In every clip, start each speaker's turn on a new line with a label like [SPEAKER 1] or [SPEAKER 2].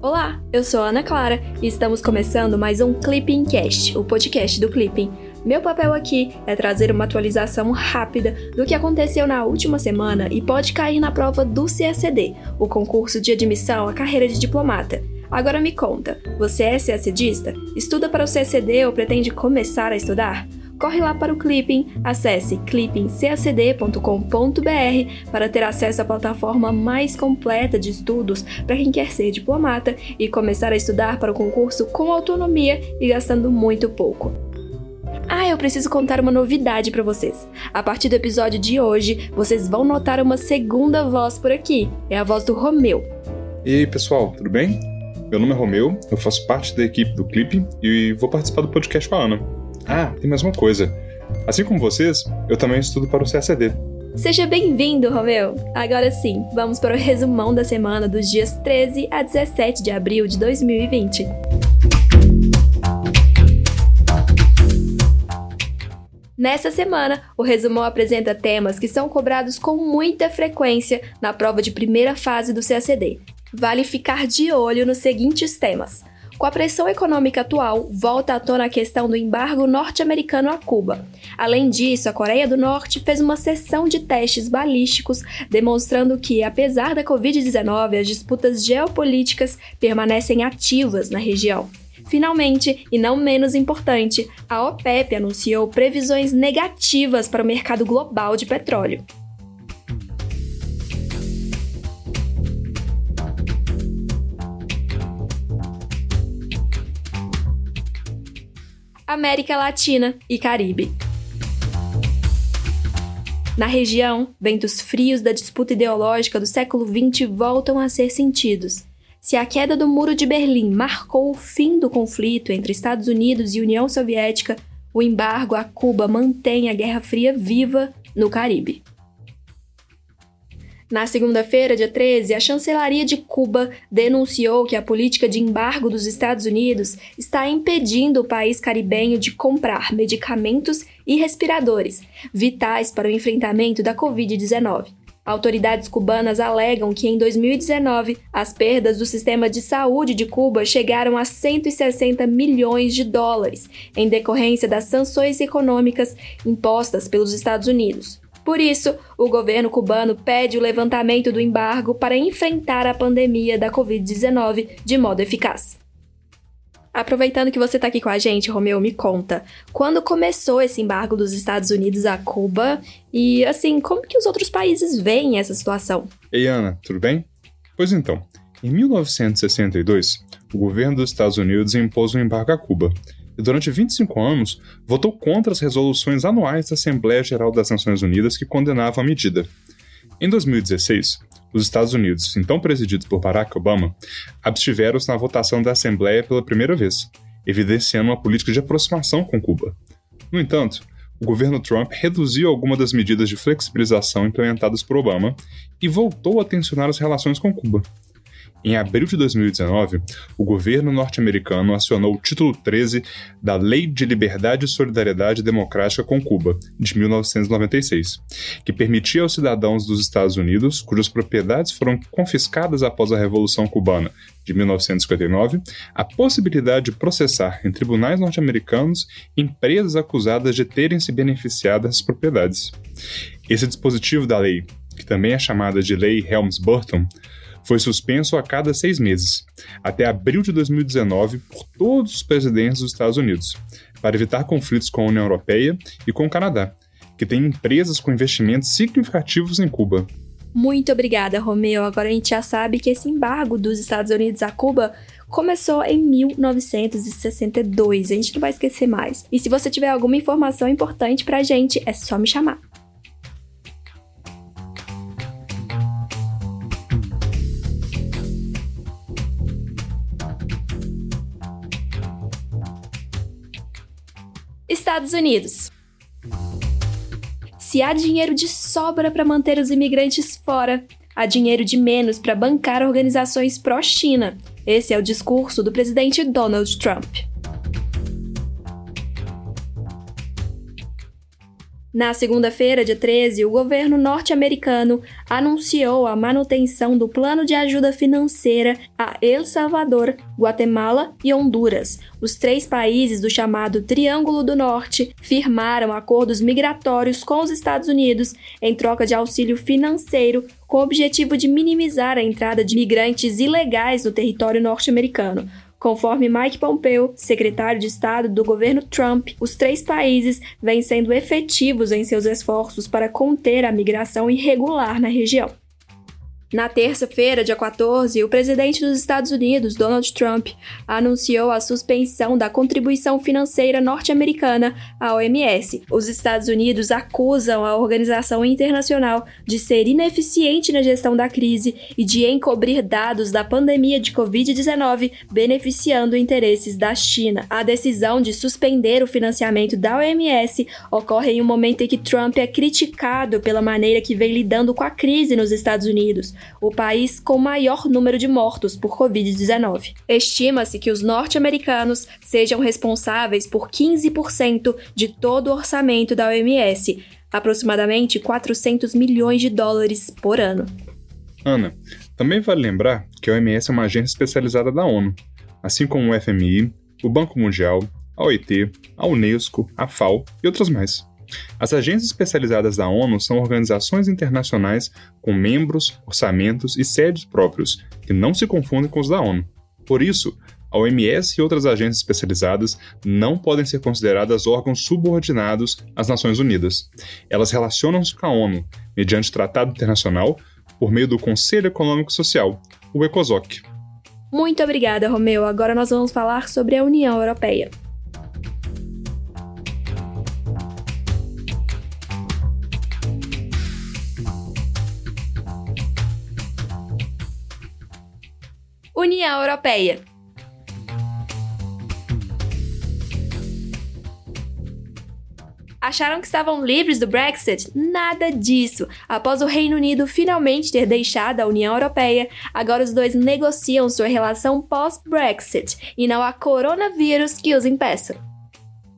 [SPEAKER 1] Olá, eu sou Ana Clara e estamos começando mais um Clipping Cast, o podcast do Clipping. Meu papel aqui é trazer uma atualização rápida do que aconteceu na última semana e pode cair na prova do CACD, o concurso de admissão à carreira de diplomata. Agora me conta, você é CACDista? Estuda para o CACD ou pretende começar a estudar? Corre lá para o Clipping, acesse clippingcacd.com.br para ter acesso à plataforma mais completa de estudos para quem quer ser diplomata e começar a estudar para o concurso com autonomia e gastando muito pouco. Ah, eu preciso contar uma novidade para vocês. A partir do episódio de hoje, vocês vão notar uma segunda voz por aqui. É a voz do Romeu.
[SPEAKER 2] E aí, pessoal, tudo bem? Meu nome é Romeu, eu faço parte da equipe do Clipe e vou participar do podcast com a Ana. Ah, tem mais uma coisa. Assim como vocês, eu também estudo para o CACD.
[SPEAKER 1] Seja bem-vindo, Romeu! Agora sim, vamos para o resumão da semana dos dias 13 a 17 de abril de 2020. Nessa semana, o resumão apresenta temas que são cobrados com muita frequência na prova de primeira fase do CACD. Vale ficar de olho nos seguintes temas: com a pressão econômica atual, volta à tona a questão do embargo norte-americano a Cuba. Além disso, a Coreia do Norte fez uma sessão de testes balísticos, demonstrando que, apesar da Covid-19, as disputas geopolíticas permanecem ativas na região. Finalmente, e não menos importante, a OPEP anunciou previsões negativas para o mercado global de petróleo. América Latina e Caribe. Na região, ventos frios da disputa ideológica do século XX voltam a ser sentidos. Se a queda do Muro de Berlim marcou o fim do conflito entre Estados Unidos e União Soviética, o embargo a Cuba mantém a Guerra Fria viva no Caribe. Na segunda-feira, dia 13, a chancelaria de Cuba denunciou que a política de embargo dos Estados Unidos está impedindo o país caribenho de comprar medicamentos e respiradores, vitais para o enfrentamento da Covid-19. Autoridades cubanas alegam que em 2019 as perdas do sistema de saúde de Cuba chegaram a 160 milhões de dólares, em decorrência das sanções econômicas impostas pelos Estados Unidos. Por isso, o governo cubano pede o levantamento do embargo para enfrentar a pandemia da Covid-19 de modo eficaz. Aproveitando que você está aqui com a gente, Romeu, me conta, quando começou esse embargo dos Estados Unidos a Cuba e, assim, como que os outros países veem essa situação?
[SPEAKER 2] Ei, Ana, tudo bem? Pois então, em 1962, o governo dos Estados Unidos impôs um embargo a Cuba, e durante 25 anos votou contra as resoluções anuais da Assembleia Geral das Nações Unidas que condenavam a medida. Em 2016, os Estados Unidos, então presididos por Barack Obama, abstiveram-se na votação da Assembleia pela primeira vez, evidenciando uma política de aproximação com Cuba. No entanto, o governo Trump reduziu algumas das medidas de flexibilização implementadas por Obama e voltou a tensionar as relações com Cuba. Em abril de 2019, o governo norte-americano acionou o título 13 da Lei de Liberdade, Solidariedade e Democrática com Cuba, de 1996, que permitia aos cidadãos dos Estados Unidos, cujas propriedades foram confiscadas após a Revolução Cubana de 1959, a possibilidade de processar em tribunais norte-americanos empresas acusadas de terem se beneficiado dessas propriedades. Esse dispositivo da lei, que também é chamada de Lei Helms-Burton, foi suspenso a cada seis meses, até abril de 2019, por todos os presidentes dos Estados Unidos, para evitar conflitos com a União Europeia e com o Canadá, que tem empresas com investimentos significativos em Cuba.
[SPEAKER 1] Muito obrigada, Romeu. Agora a gente já sabe que esse embargo dos Estados Unidos a Cuba começou em 1962. A gente não vai esquecer mais. E se você tiver alguma informação importante pra gente, é só me chamar. Estados Unidos. Se há dinheiro de sobra para manter os imigrantes fora, há dinheiro de menos para bancar organizações pró-China. Esse é o discurso do presidente Donald Trump. Na segunda-feira, dia 13, o governo norte-americano anunciou a manutenção do plano de ajuda financeira a El Salvador, Guatemala e Honduras. Os três países do chamado Triângulo do Norte firmaram acordos migratórios com os Estados Unidos em troca de auxílio financeiro com o objetivo de minimizar a entrada de migrantes ilegais no território norte-americano. Conforme Mike Pompeo, secretário de Estado do governo Trump, os três países vêm sendo efetivos em seus esforços para conter a migração irregular na região. Na terça-feira, dia 14, o presidente dos Estados Unidos, Donald Trump, anunciou a suspensão da contribuição financeira norte-americana à OMS. Os Estados Unidos acusam a organização internacional de ser ineficiente na gestão da crise e de encobrir dados da pandemia de Covid-19, beneficiando interesses da China. A decisão de suspender o financiamento da OMS ocorre em um momento em que Trump é criticado pela maneira que vem lidando com a crise nos Estados Unidos o país com maior número de mortos por Covid-19. Estima-se que os norte-americanos sejam responsáveis por 15% de todo o orçamento da OMS, aproximadamente 400 milhões de dólares por ano.
[SPEAKER 2] Ana, também vale lembrar que a OMS é uma agência especializada da ONU, assim como o FMI, o Banco Mundial, a OIT, a Unesco, a FAO e outras mais. As agências especializadas da ONU são organizações internacionais com membros, orçamentos e sedes próprios, que não se confundem com os da ONU. Por isso, a OMS e outras agências especializadas não podem ser consideradas órgãos subordinados às Nações Unidas. Elas relacionam-se com a ONU mediante tratado internacional por meio do Conselho Econômico Social, o ECOSOC.
[SPEAKER 1] Muito obrigada, Romeu. Agora nós vamos falar sobre a União Europeia. União Europeia. Acharam que estavam livres do Brexit? Nada disso! Após o Reino Unido finalmente ter deixado a União Europeia, agora os dois negociam sua relação pós-Brexit e não há coronavírus que os impeça.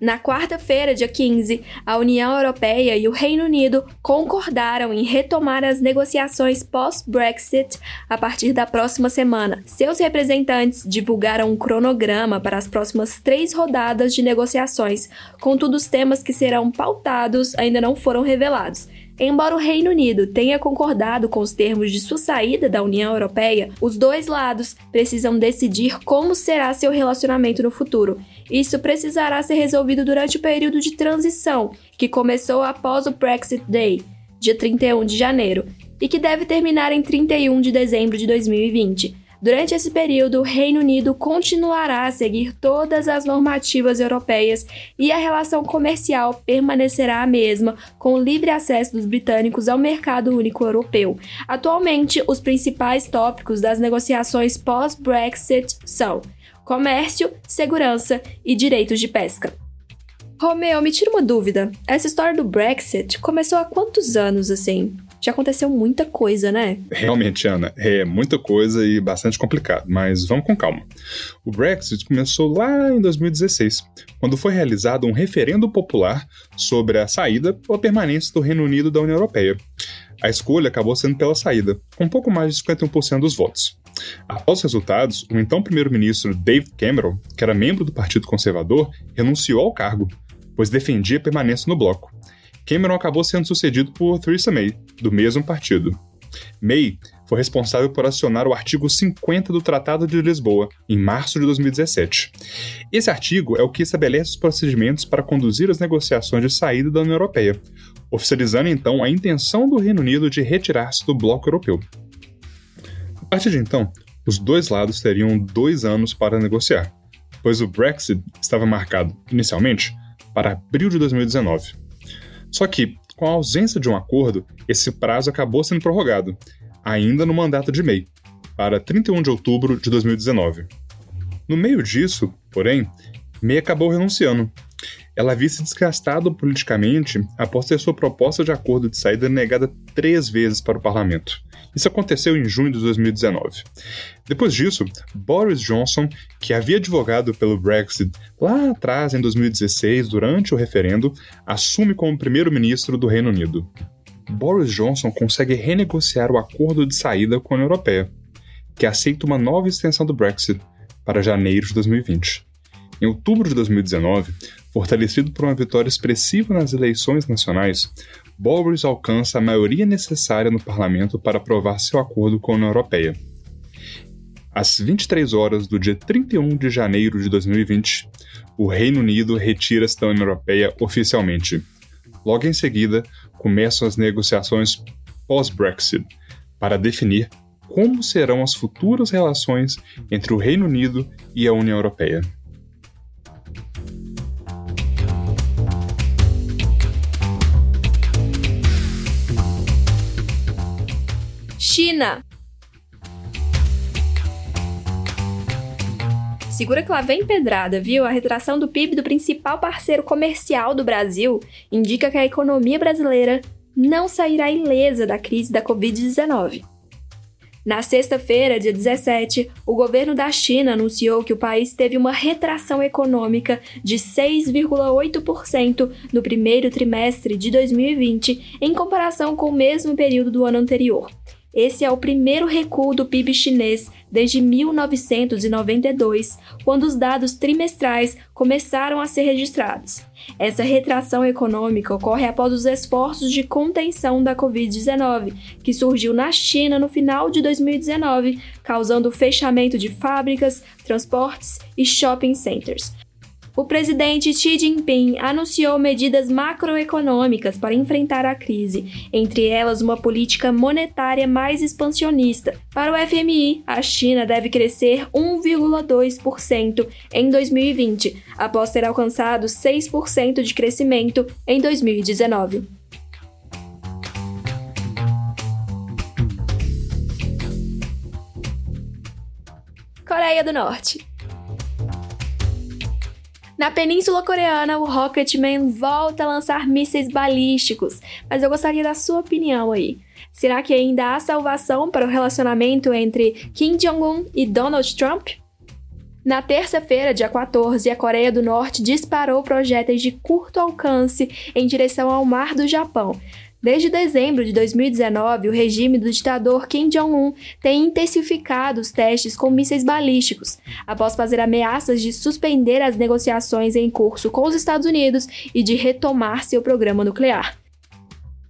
[SPEAKER 1] Na quarta-feira, dia 15, a União Europeia e o Reino Unido concordaram em retomar as negociações pós-Brexit a partir da próxima semana. Seus representantes divulgaram um cronograma para as próximas três rodadas de negociações, contudo, os temas que serão pautados ainda não foram revelados. Embora o Reino Unido tenha concordado com os termos de sua saída da União Europeia, os dois lados precisam decidir como será seu relacionamento no futuro. Isso precisará ser resolvido durante o período de transição, que começou após o Brexit Day, dia 31 de janeiro, e que deve terminar em 31 de dezembro de 2020. Durante esse período, o Reino Unido continuará a seguir todas as normativas europeias e a relação comercial permanecerá a mesma, com o livre acesso dos britânicos ao mercado único europeu. Atualmente, os principais tópicos das negociações pós-Brexit são comércio, segurança e direitos de pesca. Romeu, me tira uma dúvida. Essa história do Brexit começou há quantos anos assim? Já aconteceu muita coisa, né?
[SPEAKER 2] Realmente, Ana, é muita coisa e bastante complicado, mas vamos com calma. O Brexit começou lá em 2016, quando foi realizado um referendo popular sobre a saída ou a permanência do Reino Unido da União Europeia. A escolha acabou sendo pela saída, com pouco mais de 51% dos votos. Após os resultados, o então primeiro-ministro David Cameron, que era membro do Partido Conservador, renunciou ao cargo, pois defendia a permanência no bloco. Cameron acabou sendo sucedido por Theresa May, do mesmo partido. May foi responsável por acionar o artigo 50 do Tratado de Lisboa, em março de 2017. Esse artigo é o que estabelece os procedimentos para conduzir as negociações de saída da União Europeia, oficializando então a intenção do Reino Unido de retirar-se do bloco europeu. A partir de então, os dois lados teriam dois anos para negociar, pois o Brexit estava marcado, inicialmente, para abril de 2019. Só que, com a ausência de um acordo, esse prazo acabou sendo prorrogado, ainda no mandato de May, para 31 de outubro de 2019. No meio disso, porém, May acabou renunciando. ela havia se desgastado politicamente após ter sua proposta de acordo de saída negada três vezes para o parlamento. Isso aconteceu em junho de 2019. Depois disso, Boris Johnson, que havia advogado pelo Brexit lá atrás, em 2016, durante o referendo, assume como primeiro-ministro do Reino Unido. Boris Johnson consegue renegociar o acordo de saída com a União Europeia, que aceita uma nova extensão do Brexit para janeiro de 2020. Em outubro de 2019, fortalecido por uma vitória expressiva nas eleições nacionais, Boris alcança a maioria necessária no parlamento para aprovar seu acordo com a União Europeia. Às 23 horas do dia 31 de janeiro de 2020, o Reino Unido retira-se da União Europeia oficialmente. Logo em seguida, começam as negociações pós-Brexit para definir como serão as futuras relações entre o Reino Unido e a União Europeia.
[SPEAKER 1] China. Segura que lá vem pedrada, viu? A retração do PIB do principal parceiro comercial do Brasil indica que a economia brasileira não sairá ilesa da crise da Covid-19. Na sexta-feira, dia 17, o governo da China anunciou que o país teve uma retração econômica de 6,8% no primeiro trimestre de 2020, em comparação com o mesmo período do ano anterior. Esse é o primeiro recuo do PIB chinês desde 1992, quando os dados trimestrais começaram a ser registrados. Essa retração econômica ocorre após os esforços de contenção da Covid-19, que surgiu na China no final de 2019, causando o fechamento de fábricas, transportes e shopping centers o presidente Xi Jinping anunciou medidas macroeconômicas para enfrentar a crise, entre elas uma política monetária mais expansionista. Para o FMI, a China deve crescer 1,2% em 2020, após ter alcançado 6% de crescimento em 2019. Coreia do Norte. Na Península Coreana, o Rocketman volta a lançar mísseis balísticos, mas eu gostaria da sua opinião aí. Será que ainda há salvação para o relacionamento entre Kim Jong-un e Donald Trump? Na terça-feira, dia 14, a Coreia do Norte disparou projéteis de curto alcance em direção ao mar do Japão, Desde dezembro de 2019, o regime do ditador Kim Jong-un tem intensificado os testes com mísseis balísticos, após fazer ameaças de suspender as negociações em curso com os Estados Unidos e de retomar seu programa nuclear.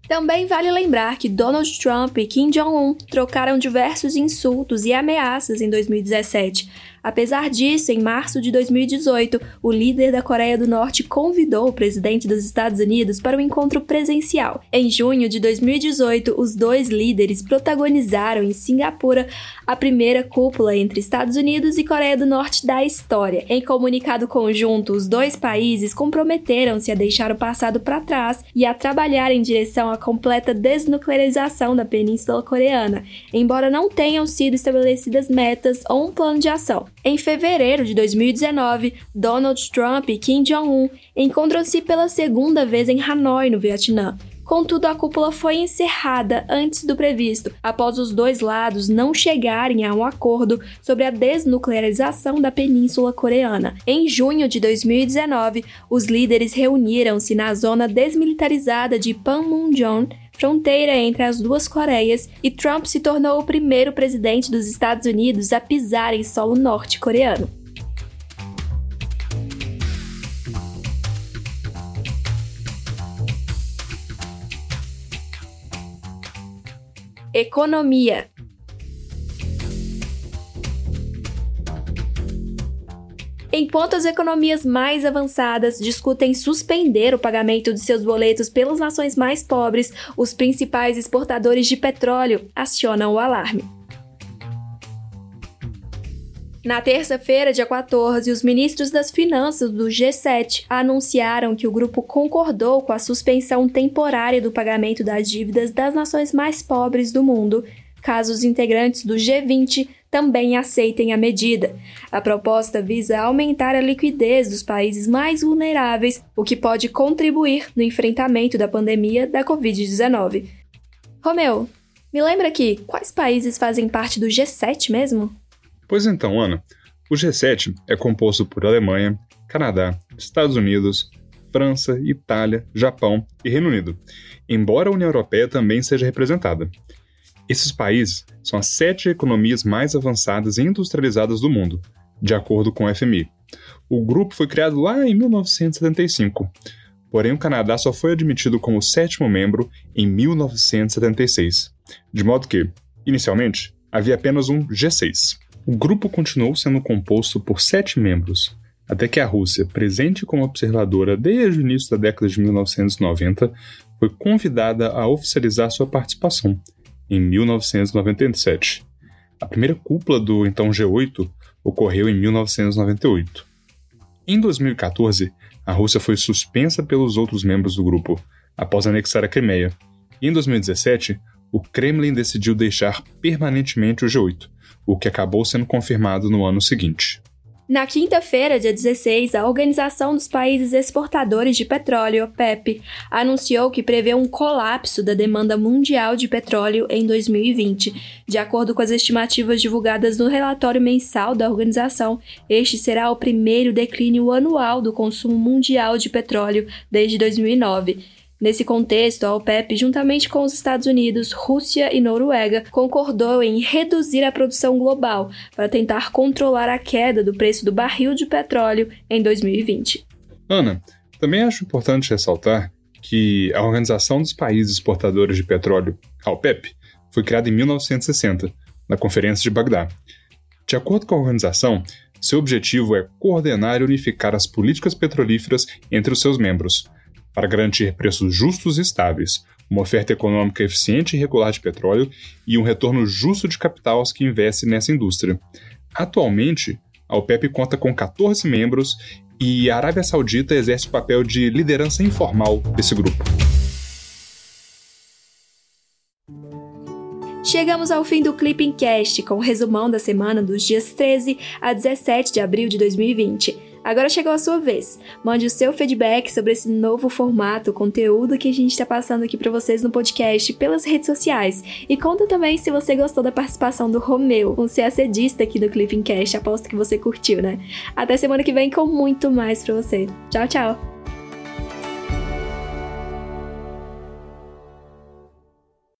[SPEAKER 1] Também vale lembrar que Donald Trump e Kim Jong-un trocaram diversos insultos e ameaças em 2017, Apesar disso, em março de 2018, o líder da Coreia do Norte convidou o presidente dos Estados Unidos para um encontro presencial. Em junho de 2018, os dois líderes protagonizaram em Singapura a primeira cúpula entre Estados Unidos e Coreia do Norte da história. Em comunicado conjunto, os dois países comprometeram-se a deixar o passado para trás e a trabalhar em direção à completa desnuclearização da Península Coreana, embora não tenham sido estabelecidas metas ou um plano de ação. Em fevereiro de 2019, Donald Trump e Kim Jong-un encontram-se pela segunda vez em Hanoi, no Vietnã. Contudo, a cúpula foi encerrada antes do previsto, após os dois lados não chegarem a um acordo sobre a desnuclearização da Península Coreana. Em junho de 2019, os líderes reuniram-se na zona desmilitarizada de Panmunjom, fronteira entre as duas Coreias, e Trump se tornou o primeiro presidente dos Estados Unidos a pisar em solo norte-coreano. Economia Enquanto as economias mais avançadas discutem suspender o pagamento de seus boletos pelas nações mais pobres, os principais exportadores de petróleo acionam o alarme. Na terça-feira, dia 14, os ministros das Finanças do G7 anunciaram que o grupo concordou com a suspensão temporária do pagamento das dívidas das nações mais pobres do mundo, caso os integrantes do G20 também aceitem a medida. A proposta visa aumentar a liquidez dos países mais vulneráveis, o que pode contribuir no enfrentamento da pandemia da Covid-19. Romeu, me lembra aqui, quais países fazem parte do G7 mesmo?
[SPEAKER 2] Pois então, Ana. O G7 é composto por Alemanha, Canadá, Estados Unidos, França, Itália, Japão e Reino Unido, embora a União Europeia também seja representada. Esses países são as sete economias mais avançadas e industrializadas do mundo, de acordo com o FMI. O grupo foi criado lá em 1975, porém o Canadá só foi admitido como sétimo membro em 1976, de modo que, inicialmente, havia apenas um G6. O grupo continuou sendo composto por sete membros, até que a Rússia, presente como observadora desde o início da década de 1990, foi convidada a oficializar sua participação em 1997. A primeira cúpula do então G8 ocorreu em 1998. Em 2014, a Rússia foi suspensa pelos outros membros do grupo, após anexar a Crimeia. E em 2017, o Kremlin decidiu deixar permanentemente o G8, o que acabou sendo confirmado no ano seguinte.
[SPEAKER 1] Na quinta-feira, dia 16, a Organização dos Países Exportadores de Petróleo, OPEP, anunciou que prevê um colapso da demanda mundial de petróleo em 2020. De acordo com as estimativas divulgadas no relatório mensal da organização, este será o primeiro declínio anual do consumo mundial de petróleo desde 2009. Nesse contexto, a OPEP, juntamente com os Estados Unidos, Rússia e Noruega, concordou em reduzir a produção global para tentar controlar a queda do preço do barril de petróleo em 2020.
[SPEAKER 2] Ana, também acho importante ressaltar que a Organização dos Países Exportadores de Petróleo, a OPEP, foi criada em 1960, na Conferência de Bagdá. De acordo com a organização, seu objetivo é coordenar e unificar as políticas petrolíferas entre os seus membros, para garantir preços justos e estáveis, uma oferta econômica eficiente e regular de petróleo e um retorno justo de capital aos que investem nessa indústria. Atualmente, a OPEP conta com 14 membros e a Arábia Saudita exerce o papel de liderança informal desse grupo.
[SPEAKER 1] Chegamos ao fim do Clipping Cast com o resumão da semana dos dias 13 a 17 de abril de 2020. Agora chegou a sua vez. Mande o seu feedback sobre esse novo formato, conteúdo que a gente está passando aqui para vocês no podcast pelas redes sociais. E conta também se você gostou da participação do Romeu, um CACDista aqui do Clipping Cast. Aposto que você curtiu, né? Até semana que vem com muito mais para você. Tchau, tchau!